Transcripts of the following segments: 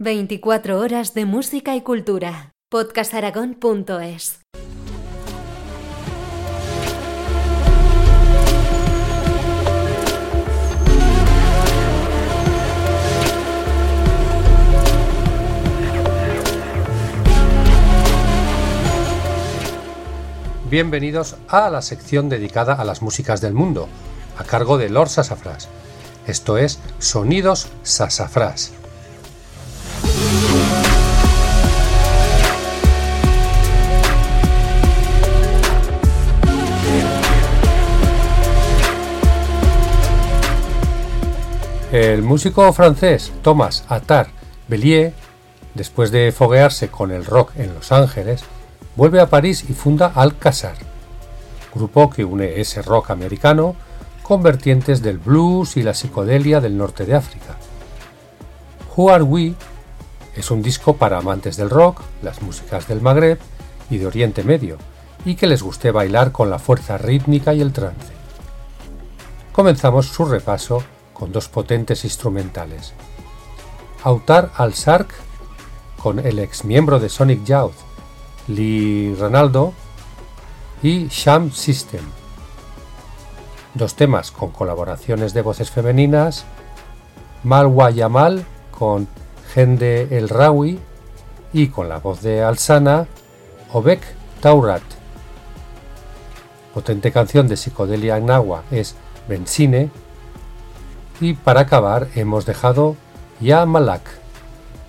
24 horas de música y cultura. podcastaragón.es Bienvenidos a la sección dedicada a las músicas del mundo, a cargo de Lord Sassafras. Esto es Sonidos Sassafras. El músico francés Thomas Attar Bellier, después de foguearse con el rock en Los Ángeles, vuelve a París y funda Alcazar, grupo que une ese rock americano con vertientes del blues y la psicodelia del norte de África. Who Are We es un disco para amantes del rock, las músicas del Magreb y de Oriente Medio, y que les guste bailar con la fuerza rítmica y el trance. Comenzamos su repaso con dos potentes instrumentales. Autar al-Sark, con el ex miembro de Sonic Youth, Lee Ronaldo, y Sham System. Dos temas con colaboraciones de voces femeninas, Malwa Yamal con Gende El Rawi y con la voz de Alsana, Obek Taurat. Potente canción de psicodelia nahua es Benzine. Y para acabar hemos dejado Ya Malak,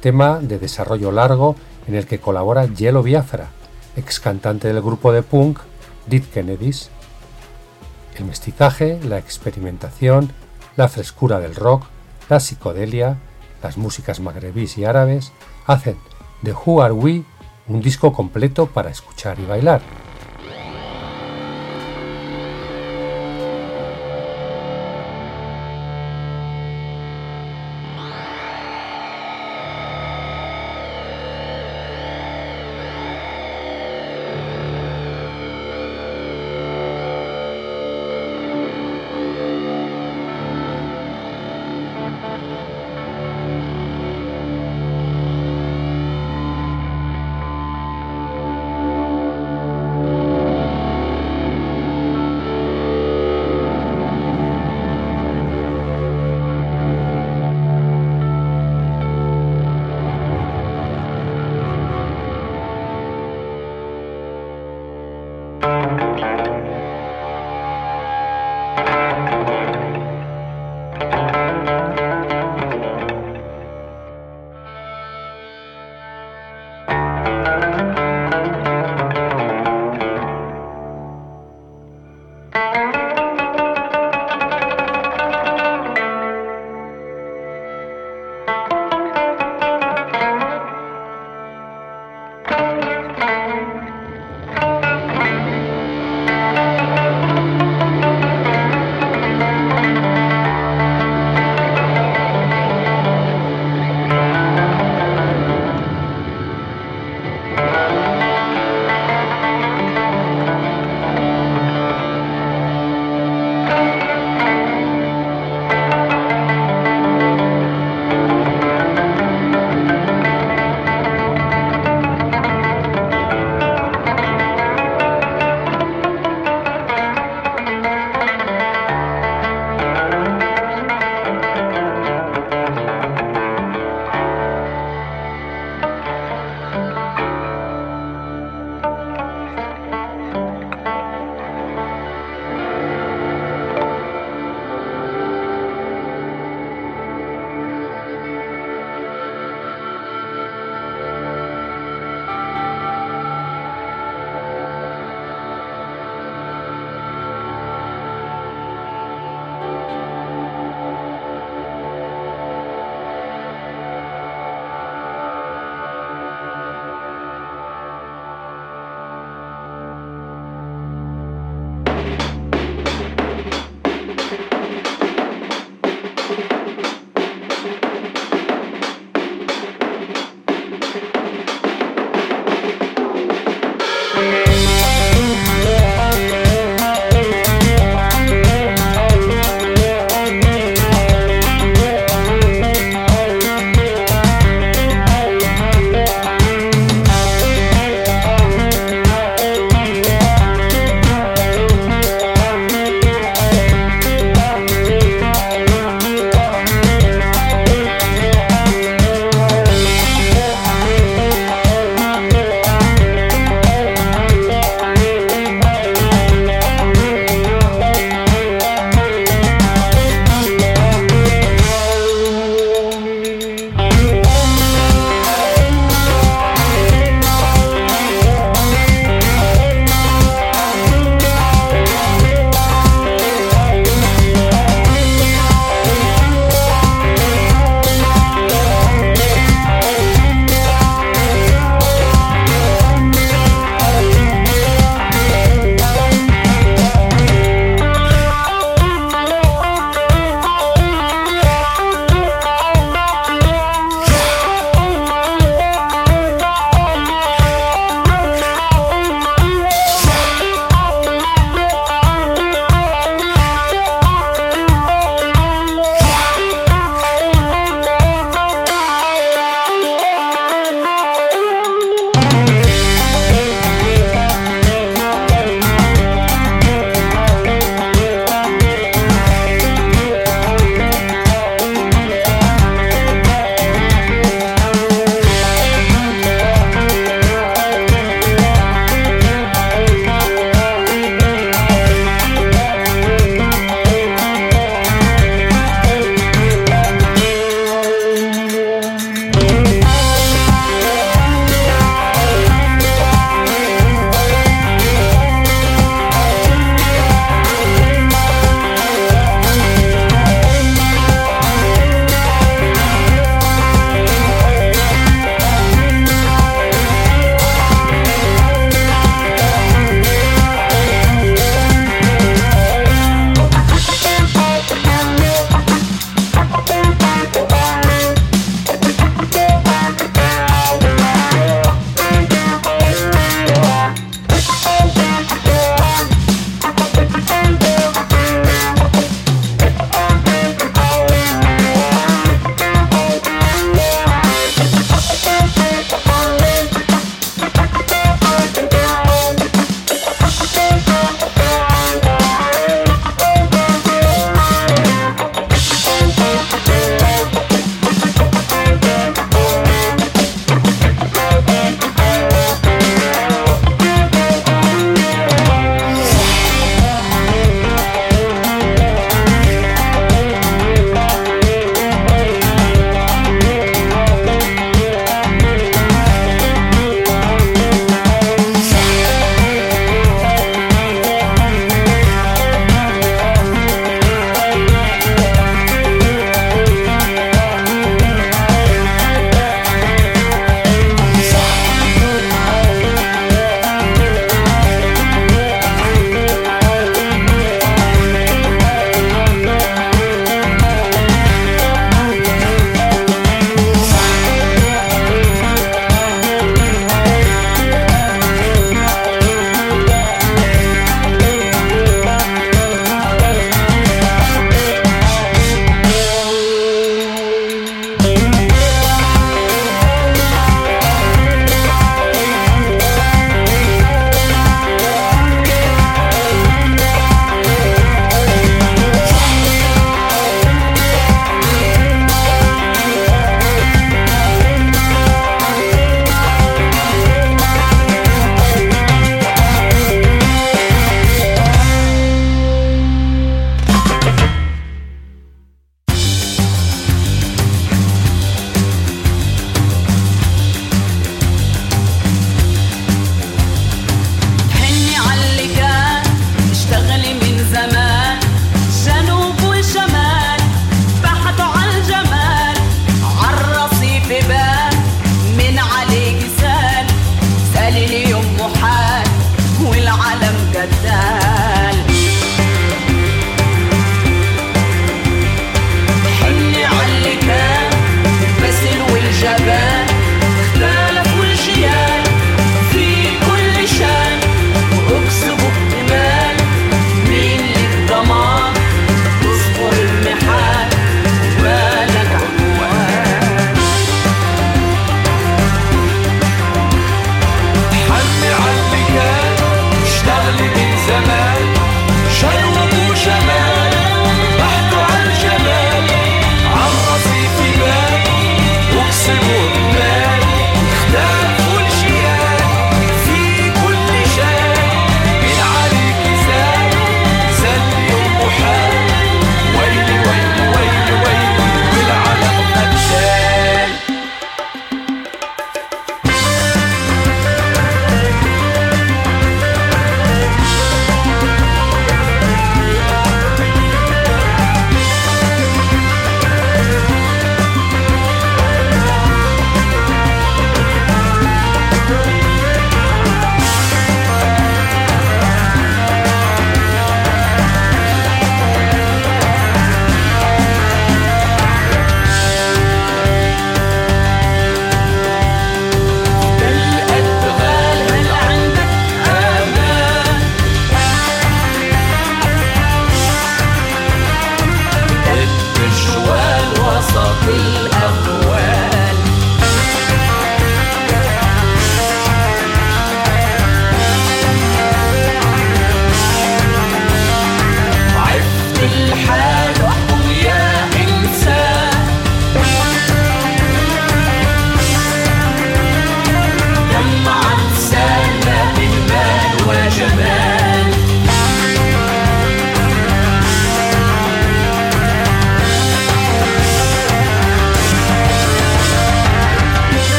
tema de desarrollo largo en el que colabora Yellow Biafra, ex cantante del grupo de punk Dead Kennedys. El mestizaje, la experimentación, la frescura del rock, la psicodelia, las músicas magrebís y árabes hacen de Who Are We un disco completo para escuchar y bailar.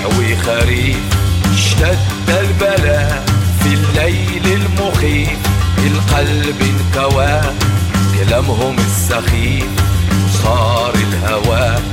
وخريف اشتد البلاء في الليل المخيف. القلب انكوى كلامهم السخيف. وصار الهوى.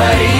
faria.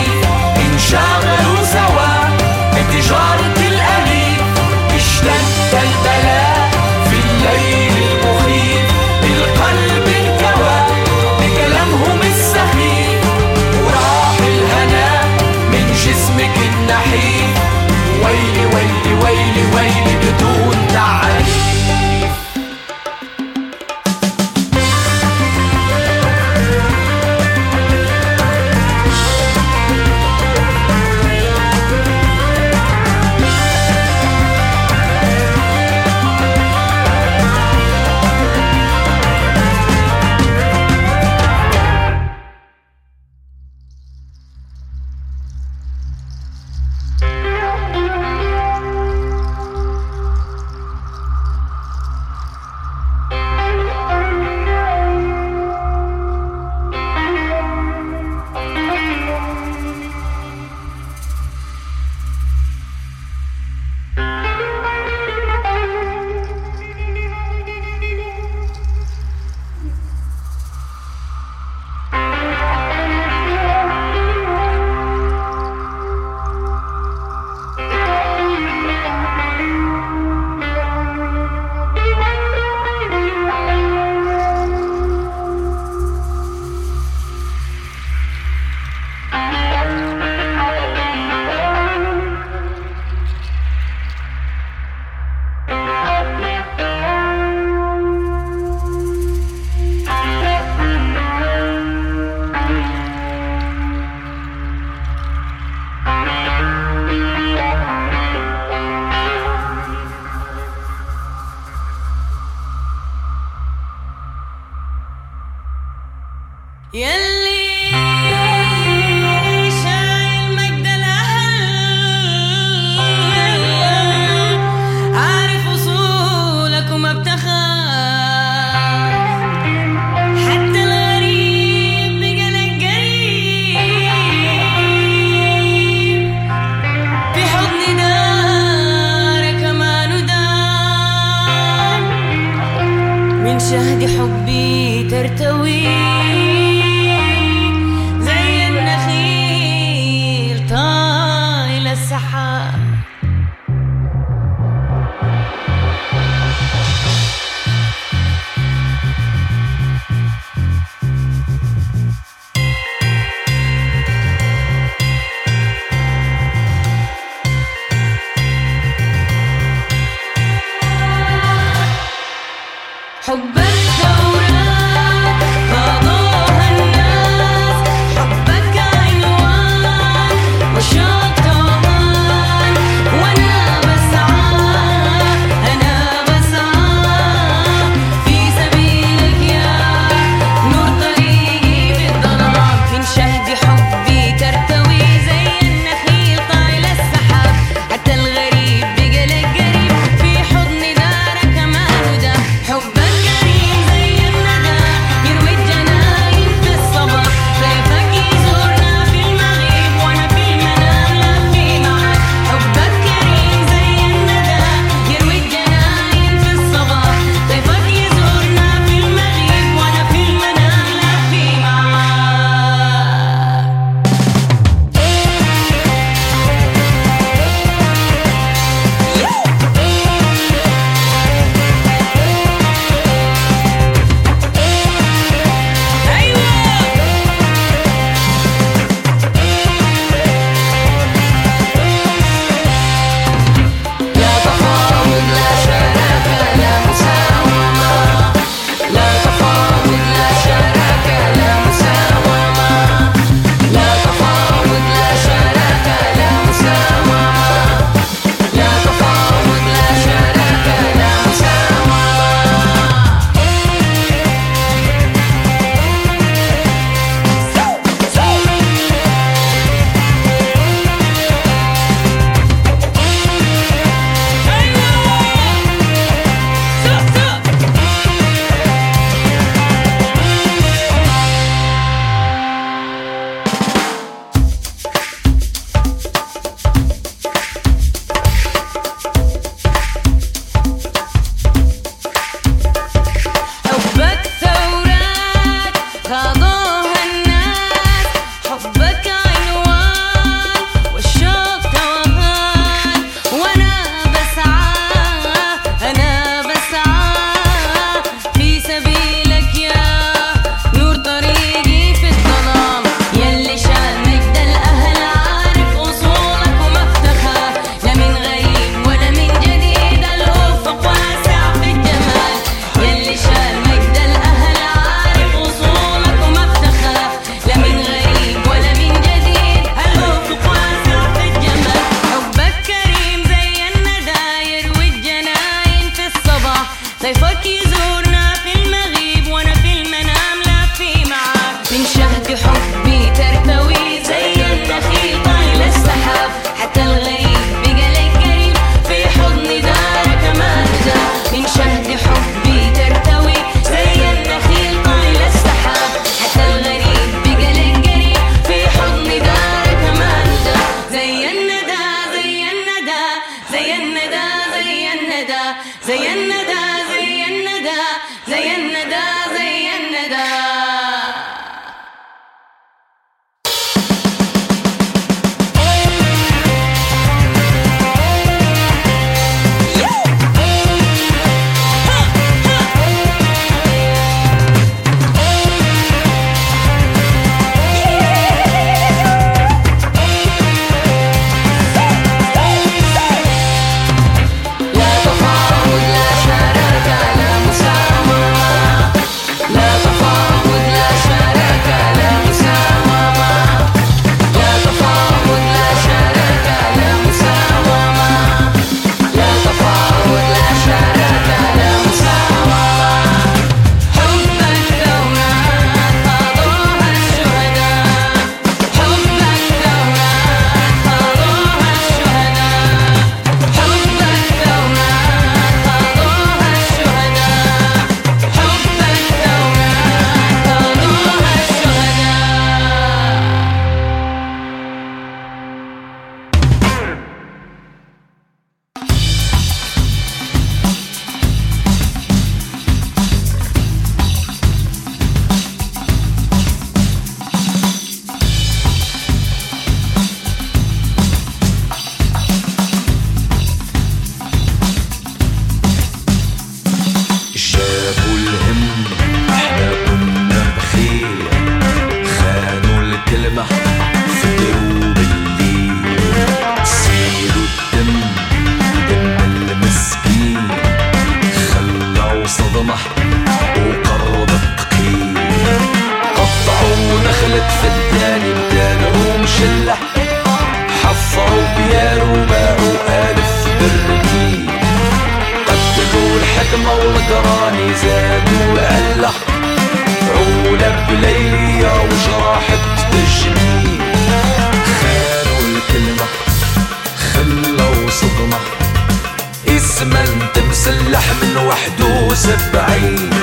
الشمس بعيد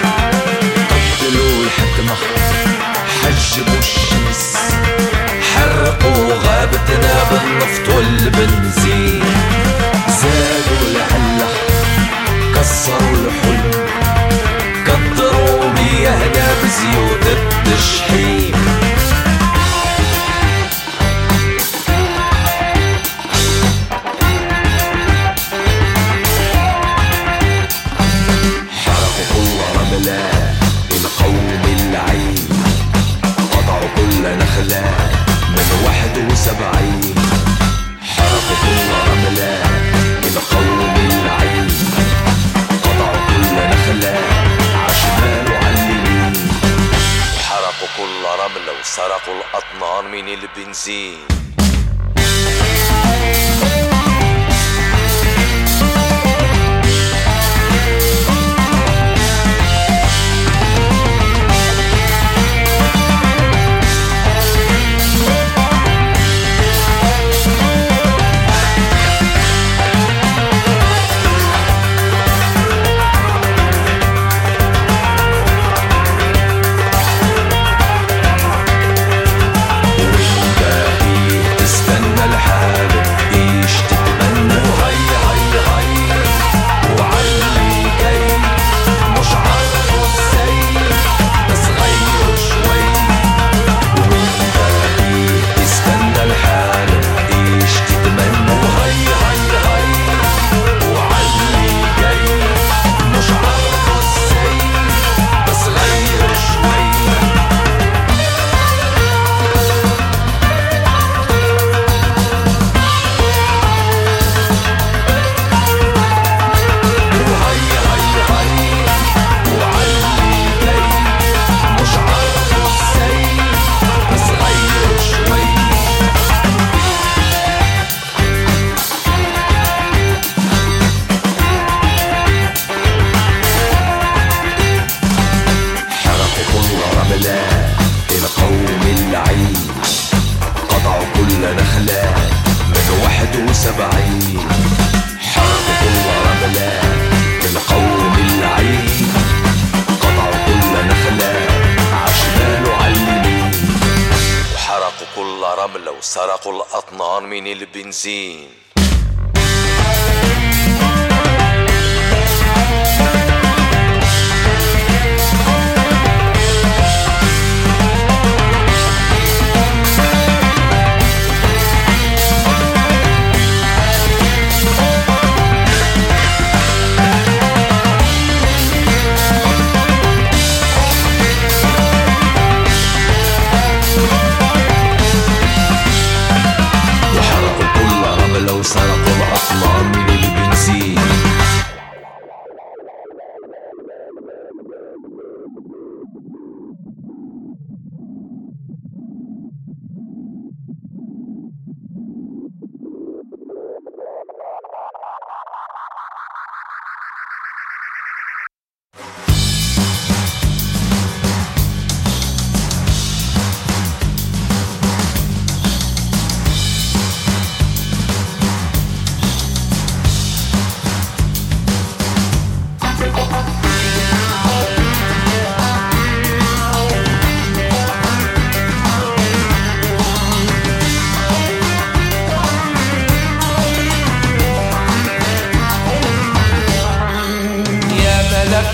Yeah. seen.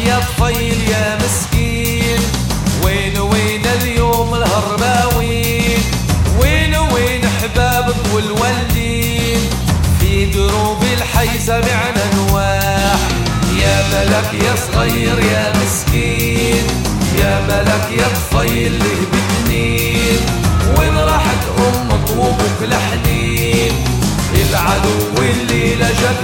يا طفيل يا مسكين. وين وين اليوم الهرباوين؟ وين وين حبابك والولدين في دروب الحي سمعنا نواح يا ملك يا صغير يا مسكين. يا ملك يا طفيل له بتنين وين راحت أمك وابوك لحنين؟ العدو اللي لجك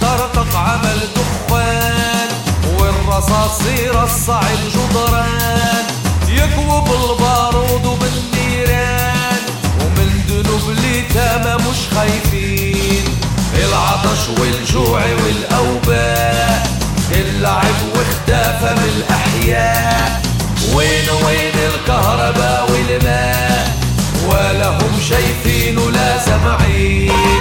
طرطق عمل دخان والرصاص يرصع الجدران يكوب البارود وبالنيران ومن ذنوب اليتامى مش خايفين. العطش والجوع والأوباء اللعب واختفى من الأحياء. وين وين الكهرباء والماء؟ ولا هم شايفين ولا سامعين.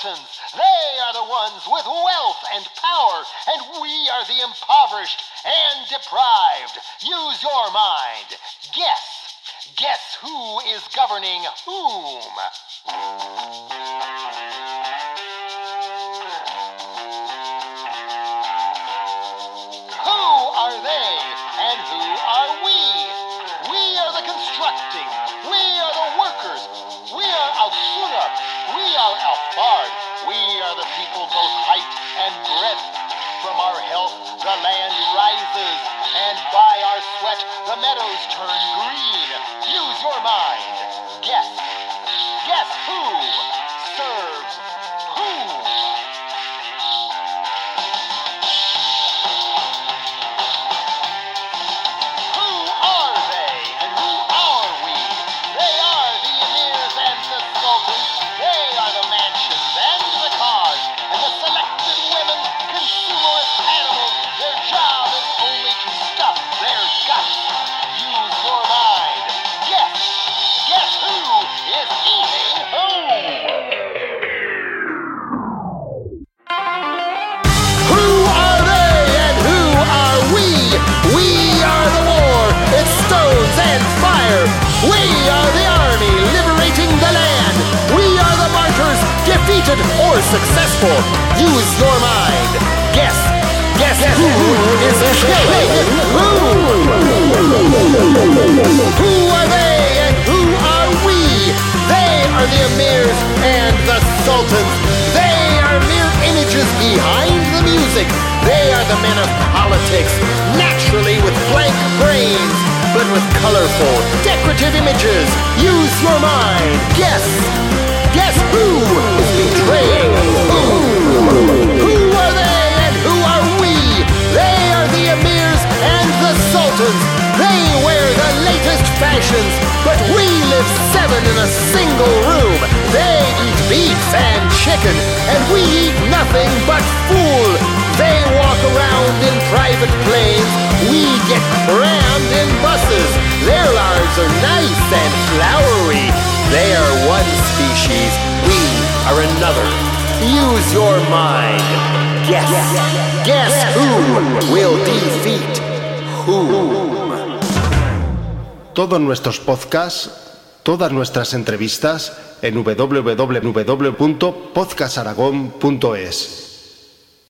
Sultans. They are the ones with wealth and power, and we are the impoverished and deprived. Use your mind. Guess. Guess who is governing whom? Sweat, the meadows turn green. Use your mind. Guess. Guess who successful. Use your mind. Guess. Guess Guess. who is killing who? Who are they and who are we? They are the emirs and the sultans. They are mere images behind the music. They are the men of politics, naturally with blank brains, but with colorful, decorative images. Use your mind. Guess. Guess who betraying? Who are they and who are we? They are the emirs and the sultans. They wear the latest fashions, but we live seven in a single room. They eat beef and chicken, and we eat nothing but fool. They walk around in private planes. We get crammed in buses. Their lives are nice and flowery. They are one species. We are another. Use your mind. Guess. Guess who will defeat whom? Todos nuestros podcasts, todas nuestras entrevistas en www.podcastaragón.es.